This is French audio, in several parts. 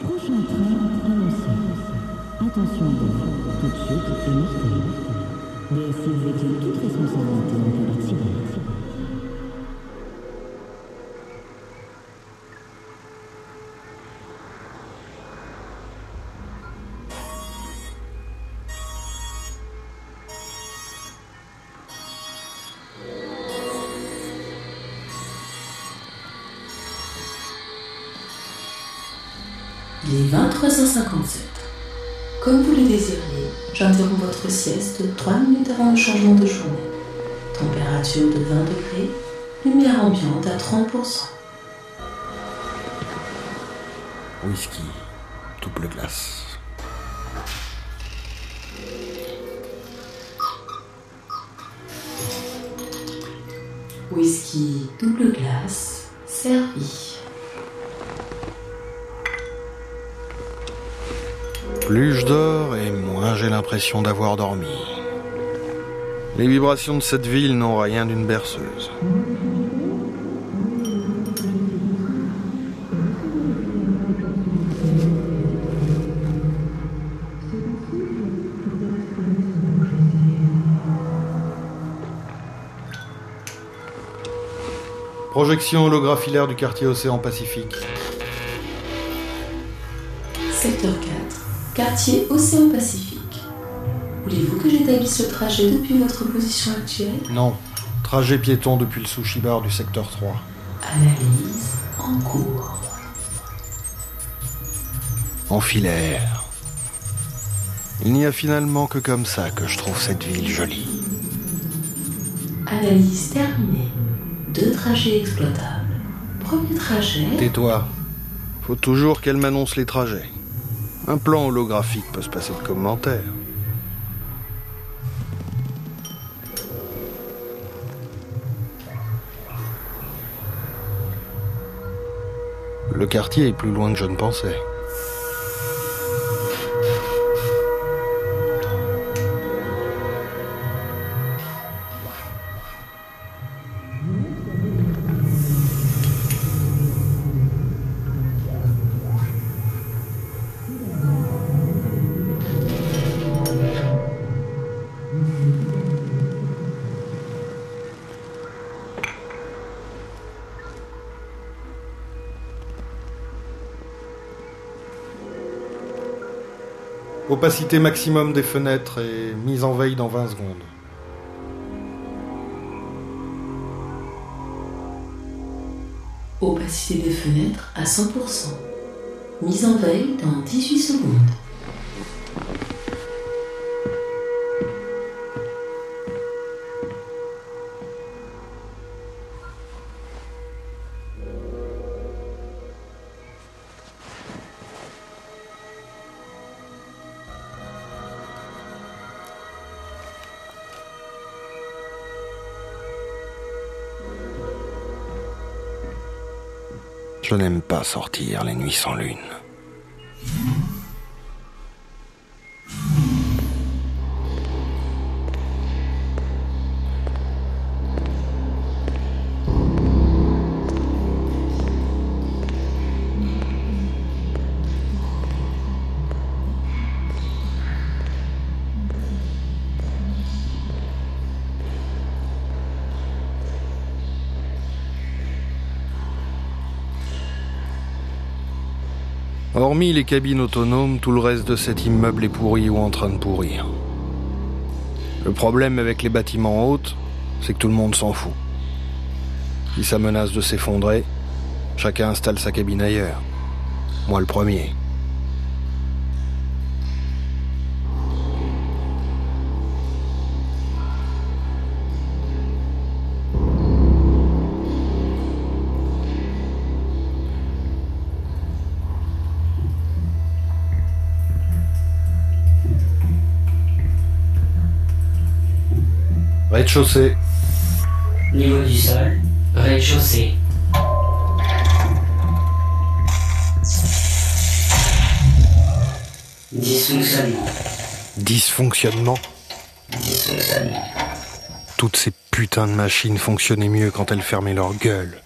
Prochain train annoncé. Attention toute chute est mortelle. DSI exécute toute responsabilité en cas d'accident. Comme vous le désiriez, j'interromps votre sieste 3 minutes avant le changement de journée. Température de 20 degrés, lumière ambiante à 30%. Whisky, double glace. Whisky double glace, servi. Plus je dors et moins j'ai l'impression d'avoir dormi. Les vibrations de cette ville n'ont rien d'une berceuse. Projection holographilaire du quartier Océan Pacifique. Quartier Océan Pacifique. Voulez-vous que j'établisse le trajet depuis votre position actuelle? Non, trajet piéton depuis le sushi bar du secteur 3. Analyse en cours. En filaire. Il n'y a finalement que comme ça que je trouve cette ville jolie. Analyse terminée. Deux trajets exploitables. Premier trajet. Tais-toi. Faut toujours qu'elle m'annonce les trajets. Un plan holographique peut se passer de commentaires. Le quartier est plus loin que je ne pensais. Opacité maximum des fenêtres et mise en veille dans 20 secondes. Opacité des fenêtres à 100%. Mise en veille dans 18 secondes. N'aime pas sortir les nuits sans lune. Hormis les cabines autonomes, tout le reste de cet immeuble est pourri ou en train de pourrir. Le problème avec les bâtiments hauts, c'est que tout le monde s'en fout. Si ça menace de s'effondrer, chacun installe sa cabine ailleurs. Moi le premier. Rez-de-chaussée. Niveau du sol, rez-de-chaussée. Dysfonctionnement. Dysfonctionnement. Dysfonctionnement. Toutes ces putains de machines fonctionnaient mieux quand elles fermaient leur gueule.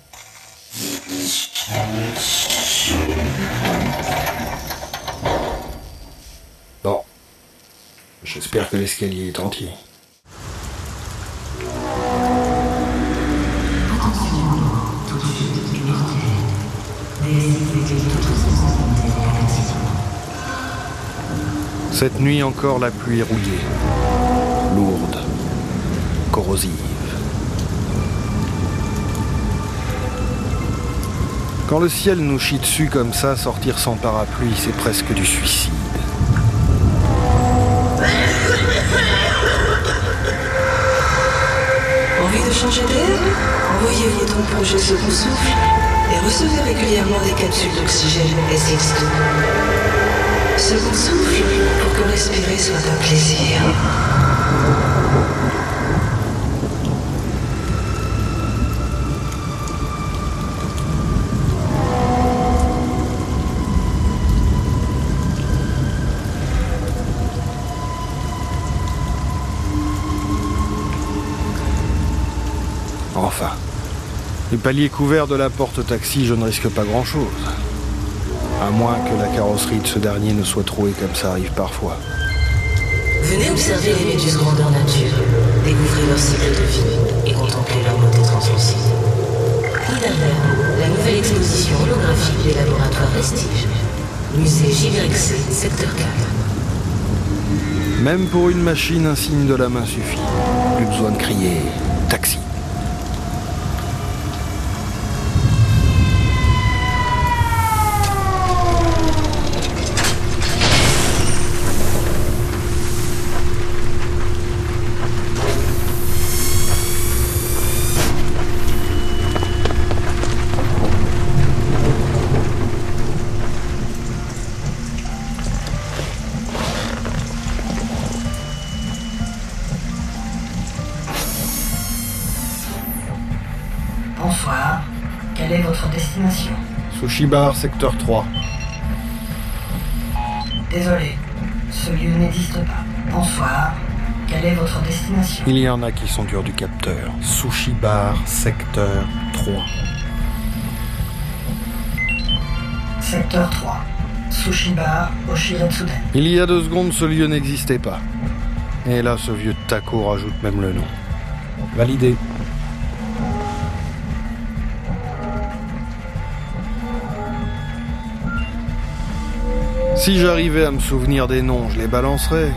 Bon. J'espère que l'escalier est entier. Cette nuit encore, la pluie est rouillée, lourde, corrosive. Quand le ciel nous chie dessus comme ça, sortir sans parapluie, c'est presque du suicide. Envie de changer d'air? Envoyez votre projet Second Souffle et recevez régulièrement des capsules d'oxygène SX2. Second Souffle pour que respirer soit un plaisir. Enfin. Les paliers couverts de la porte taxi, je ne risque pas grand-chose. À moins que la carrosserie de ce dernier ne soit trouée comme ça arrive parfois. Venez observer les méduses grandeur nature, découvrir leur cycle de vie et contempler leur beauté translucide. Puis derrière, la nouvelle exposition holographique du laboratoire Vestige. Musée JYC, secteur 4. Même pour une machine, un signe de la main suffit. Plus besoin de crier taxi. Sushi Bar, secteur 3. Désolé, ce lieu n'existe pas. Bonsoir. Quelle est votre destination? Il y en a qui sont durs du capteur. Sushi Bar, secteur 3. Secteur 3. Sushi Bar, Oshiretsuden. Il y a deux secondes, ce lieu n'existait pas. Et là, ce vieux taco rajoute même le nom. Validé. Si j'arrivais à me souvenir des noms, je les balancerais.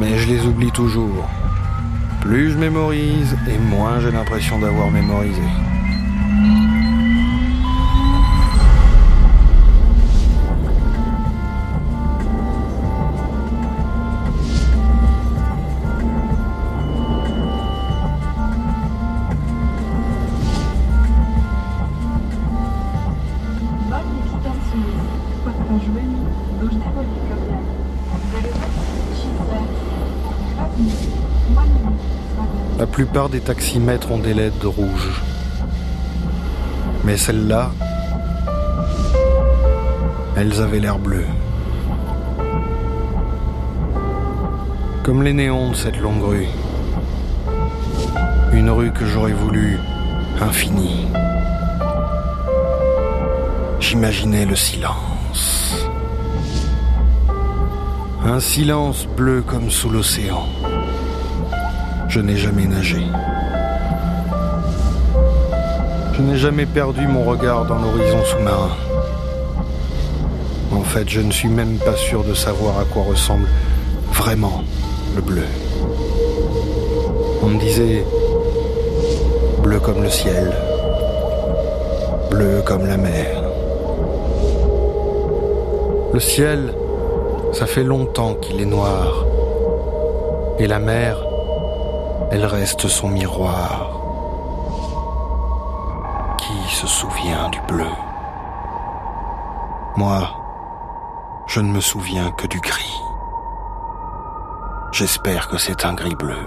Mais je les oublie toujours. Plus je mémorise, et moins j'ai l'impression d'avoir mémorisé. La plupart des taximètres ont des LED rouges. Mais celles-là, elles avaient l'air bleues. Comme les néons de cette longue rue. Une rue que j'aurais voulu infinie. J'imaginais le silence. Un silence bleu comme sous l'océan. Je n'ai jamais nagé. Je n'ai jamais perdu mon regard dans l'horizon sous-marin. En fait, je ne suis même pas sûr de savoir à quoi ressemble vraiment le bleu. On me disait bleu comme le ciel, bleu comme la mer. Le ciel, ça fait longtemps qu'il est noir. Et la mer, elle reste son miroir. Qui se souvient du bleu? Moi, je ne me souviens que du gris. J'espère que c'est un gris bleu.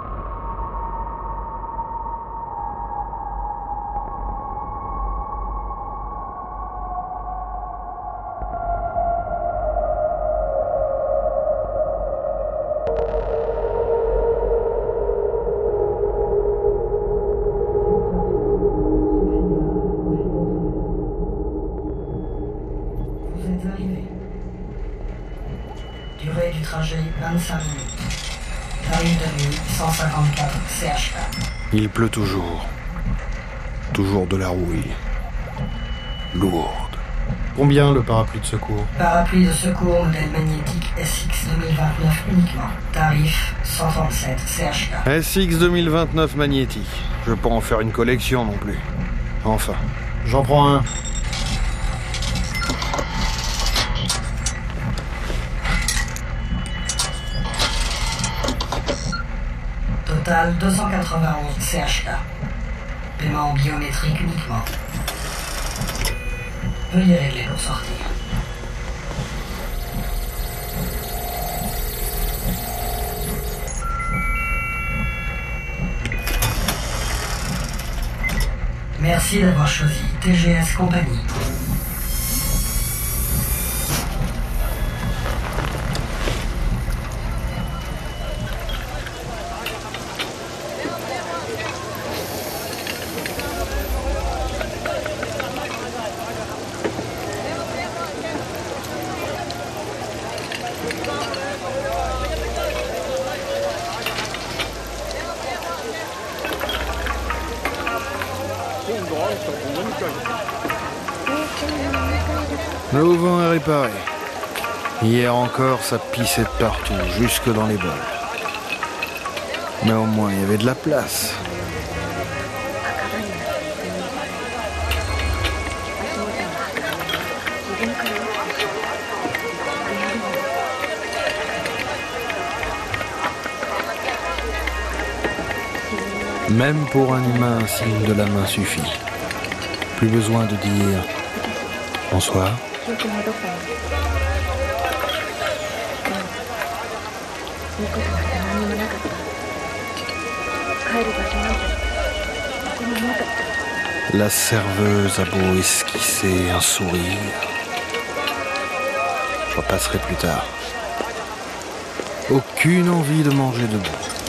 Il pleut toujours. Toujours de la rouille. Lourde. Combien le parapluie de secours Parapluie de secours modèle magnétique SX 2029 uniquement. Tarif 137 CHK. SX 2029 magnétique. Je pas en faire une collection non plus. Enfin, j'en prends un. Total 291 CHK. Paiement biométrique uniquement. Veuillez régler pour sortir. Merci d'avoir choisi TGS Compagnie. Le vent est réparé. Hier encore, ça pissait de partout, jusque dans les bols. Mais au moins, il y avait de la place. Même pour un humain, un signe de la main suffit plus besoin de dire bonsoir. La serveuse a beau esquisser un sourire. Je repasserai plus tard. Aucune envie de manger debout.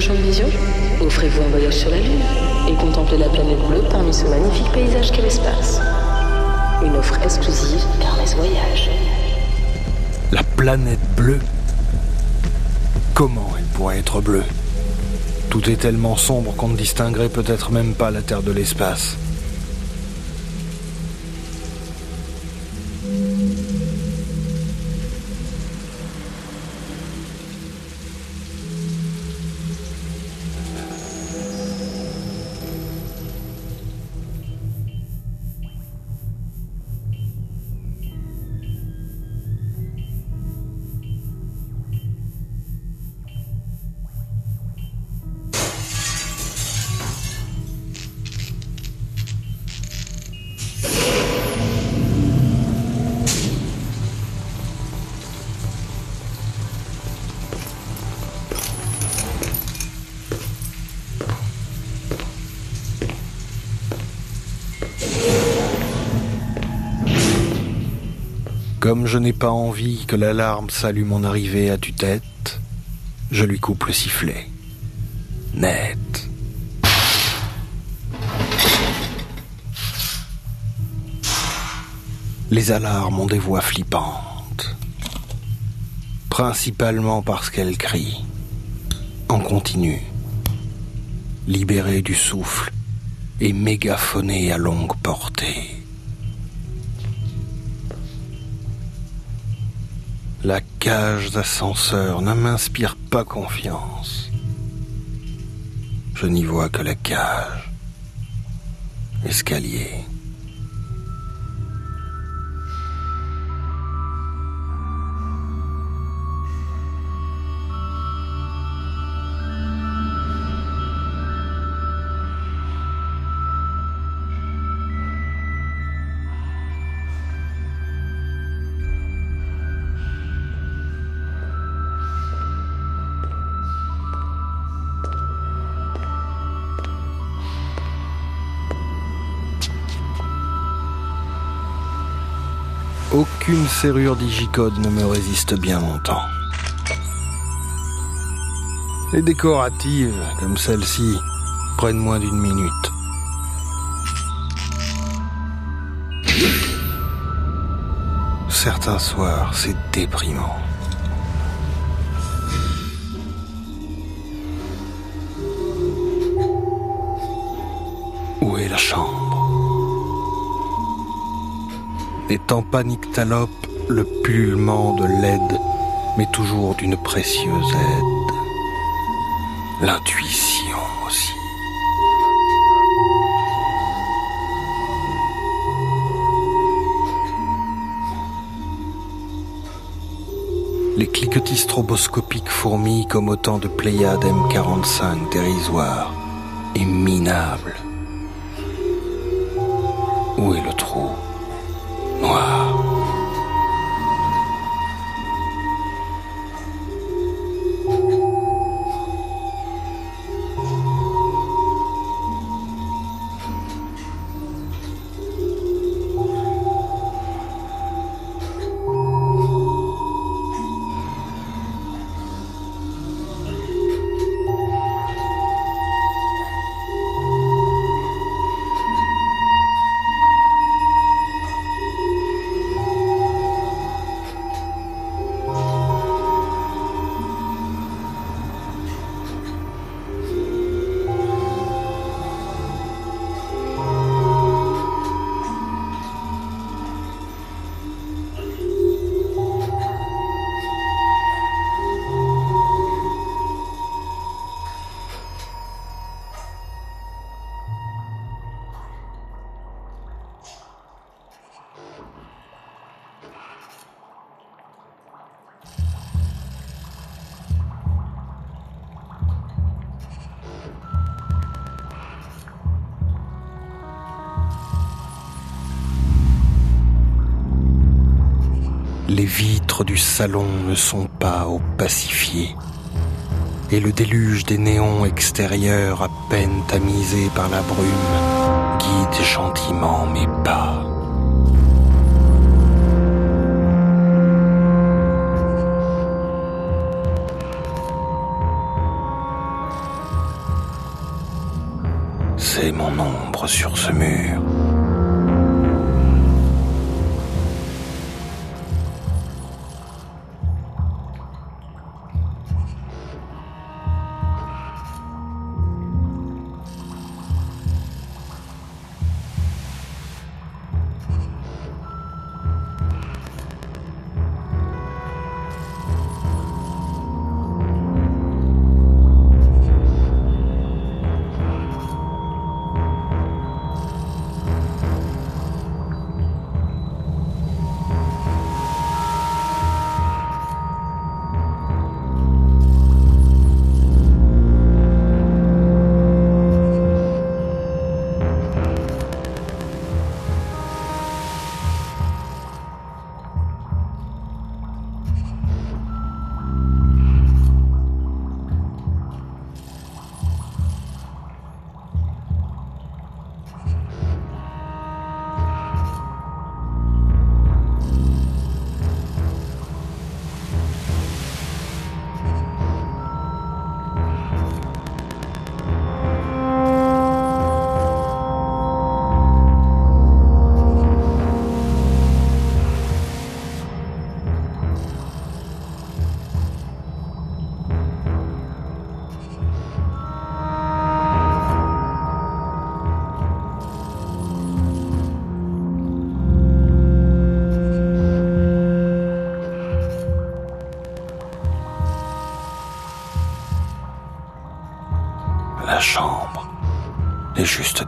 Champ de vision Offrez-vous un voyage sur la Lune et contemplez la planète bleue parmi ce magnifique paysage qu'est l'espace. Une offre exclusive d'Hermès Voyage. La planète bleue Comment elle pourrait être bleue? Tout est tellement sombre qu'on ne distinguerait peut-être même pas la Terre de l'espace. Comme je n'ai pas envie que l'alarme salue mon arrivée à tue-tête, je lui coupe le sifflet. Net. Les alarmes ont des voix flippantes, principalement parce qu'elles crient, en continu, libérées du souffle et mégaphonées à longue portée. La cage d'ascenseur ne m'inspire pas confiance. Je n'y vois que la cage. Escalier. Aucune serrure digicode ne me résiste bien longtemps. Les décoratives, comme celle-ci, prennent moins d'une minute. Certains soirs, c'est déprimant. Où est la chambre? N'étant pas nyctalope, le pullulement de l'aide, mais toujours d'une précieuse aide. L'intuition aussi. Les cliquetis stroboscopiques fourmillent comme autant de Pléiades M45 dérisoires et minables. Vitres du salon ne sont pas opacifiées et le déluge des néons extérieurs à peine tamisé par la brume guide gentiment mes pas. C'est mon ombre sur ce mur.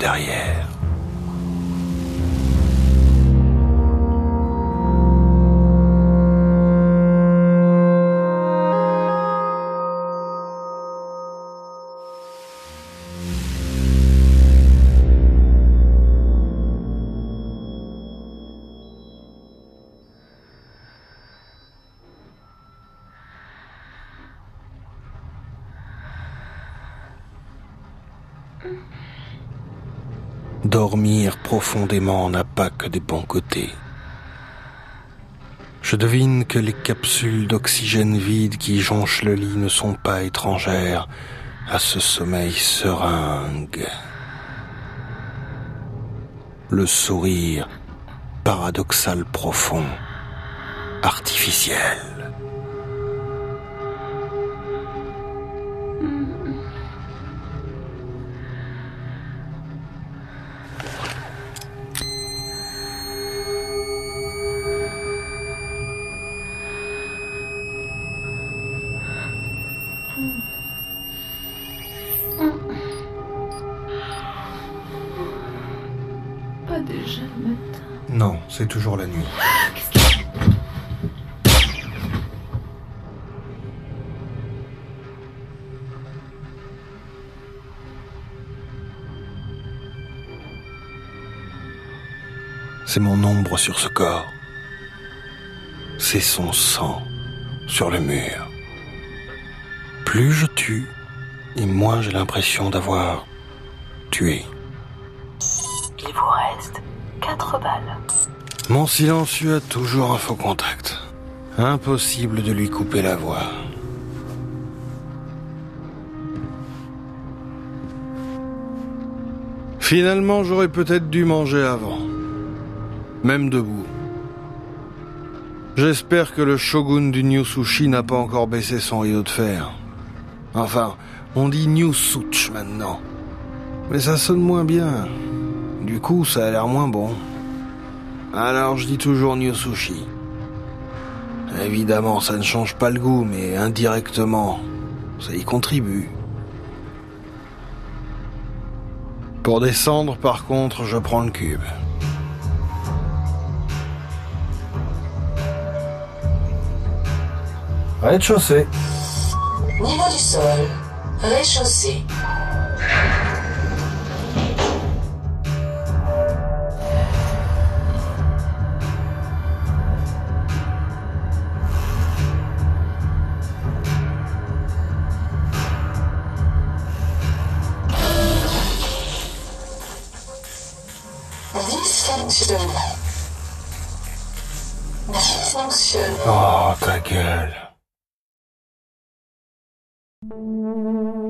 Derrière. Dormir profondément n'a pas que des bons côtés. Je devine que les capsules d'oxygène vide qui jonchent le lit ne sont pas étrangères à ce sommeil seringue. Le sourire paradoxal profond, artificiel. Non, c'est toujours la nuit. C'est mon ombre sur ce corps. C'est son sang sur le mur. Plus je tue, et moins j'ai l'impression d'avoir tué. Il vous reste 4 balles. Mon silencieux a toujours un faux contact. Impossible de lui couper la voix. Finalement, j'aurais peut-être dû manger avant. Même debout. J'espère que le shogun du New Sushi n'a pas encore baissé son rideau de fer. Enfin, on dit New Such maintenant. Mais ça sonne moins bien. Du coup, ça a l'air moins bon. Alors je dis toujours New Sushi. Évidemment, ça ne change pas le goût, mais indirectement, ça y contribue. Pour descendre, par contre, je prends le cube. Rez-de-chaussée. Niveau du sol. Rez-chaussée. Oh, ta. Thank